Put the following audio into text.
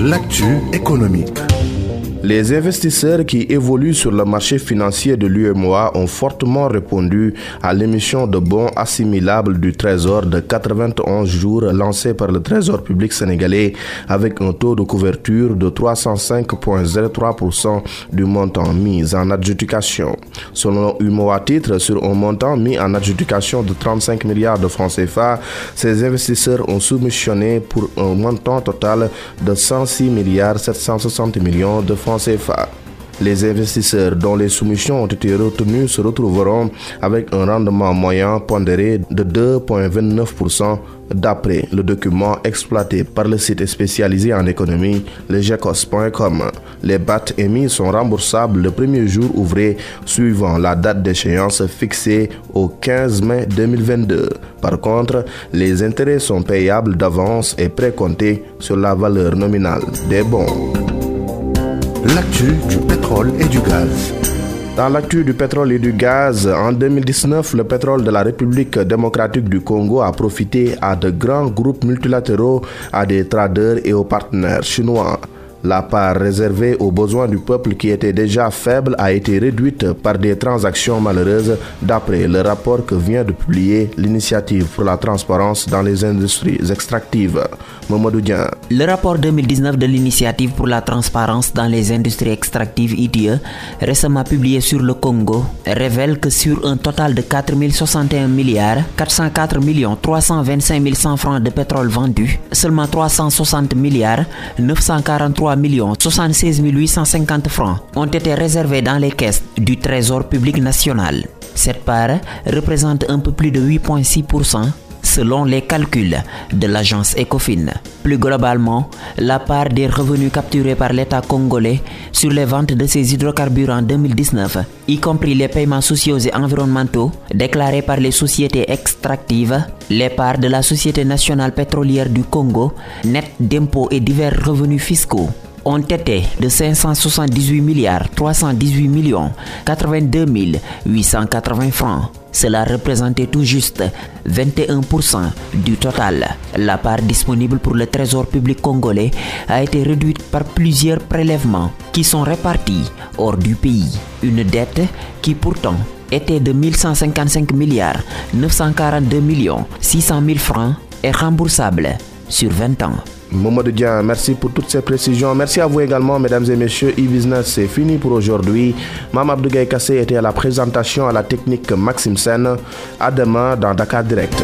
L'actu économique. Les investisseurs qui évoluent sur le marché financier de l'UMOA ont fortement répondu à l'émission de bons assimilables du Trésor de 91 jours lancée par le Trésor public sénégalais avec un taux de couverture de 305,03% du montant mis en adjudication. Selon UMOA titre sur un montant mis en adjudication de 35 milliards de francs CFA, ces investisseurs ont soumissionné pour un montant total de 106 milliards 760 millions de francs Les investisseurs dont les soumissions ont été retenues se retrouveront avec un rendement moyen pondéré de 2,29% d'après le document exploité par le site spécialisé en économie, legecos.com. Les BAT émis sont remboursables le premier jour ouvré suivant la date d'échéance fixée au 15 mai 2022. Par contre, les intérêts sont payables d'avance et précomptés sur la valeur nominale des bons. L'actu du pétrole et du gaz. Dans l'actu du pétrole et du gaz, en 2019, le pétrole de la République démocratique du Congo a profité à de grands groupes multilatéraux, à des traders et aux partenaires chinois. La part réservée aux besoins du peuple qui était déjà faible a été réduite par des transactions malheureuses d'après le rapport que vient de publier l'initiative pour la transparence dans les industries extractives. Le rapport 2019 de l'initiative pour la transparence dans les industries extractives IDE, récemment publié sur le Congo, révèle que sur un total de 4 061 milliards 404 millions 325 100 francs de pétrole vendus, seulement 360 milliards 943 millions 76 850 francs ont été réservés dans les caisses du Trésor public national. Cette part représente un peu plus de 8,6% selon les calculs de l'agence Ecofin. Plus globalement, la part des revenus capturés par l'État congolais sur les ventes de ces hydrocarbures en 2019, y compris les paiements sociaux et environnementaux déclarés par les sociétés extractives, les parts de la Société nationale pétrolière du Congo, net d'impôts et divers revenus fiscaux ont été de 578 milliards 318 millions 82 880 francs. Cela représentait tout juste 21% du total. La part disponible pour le trésor public congolais a été réduite par plusieurs prélèvements qui sont répartis hors du pays. Une dette qui pourtant était de 1155 milliards 942 millions 600 000 francs est remboursable sur 20 ans. Mamadou Dian, merci pour toutes ces précisions. Merci à vous également, mesdames et messieurs. E-Business, c'est fini pour aujourd'hui. Mam Abdougaï Kassé était à la présentation à la technique Maxime Sen. À demain dans Dakar Direct.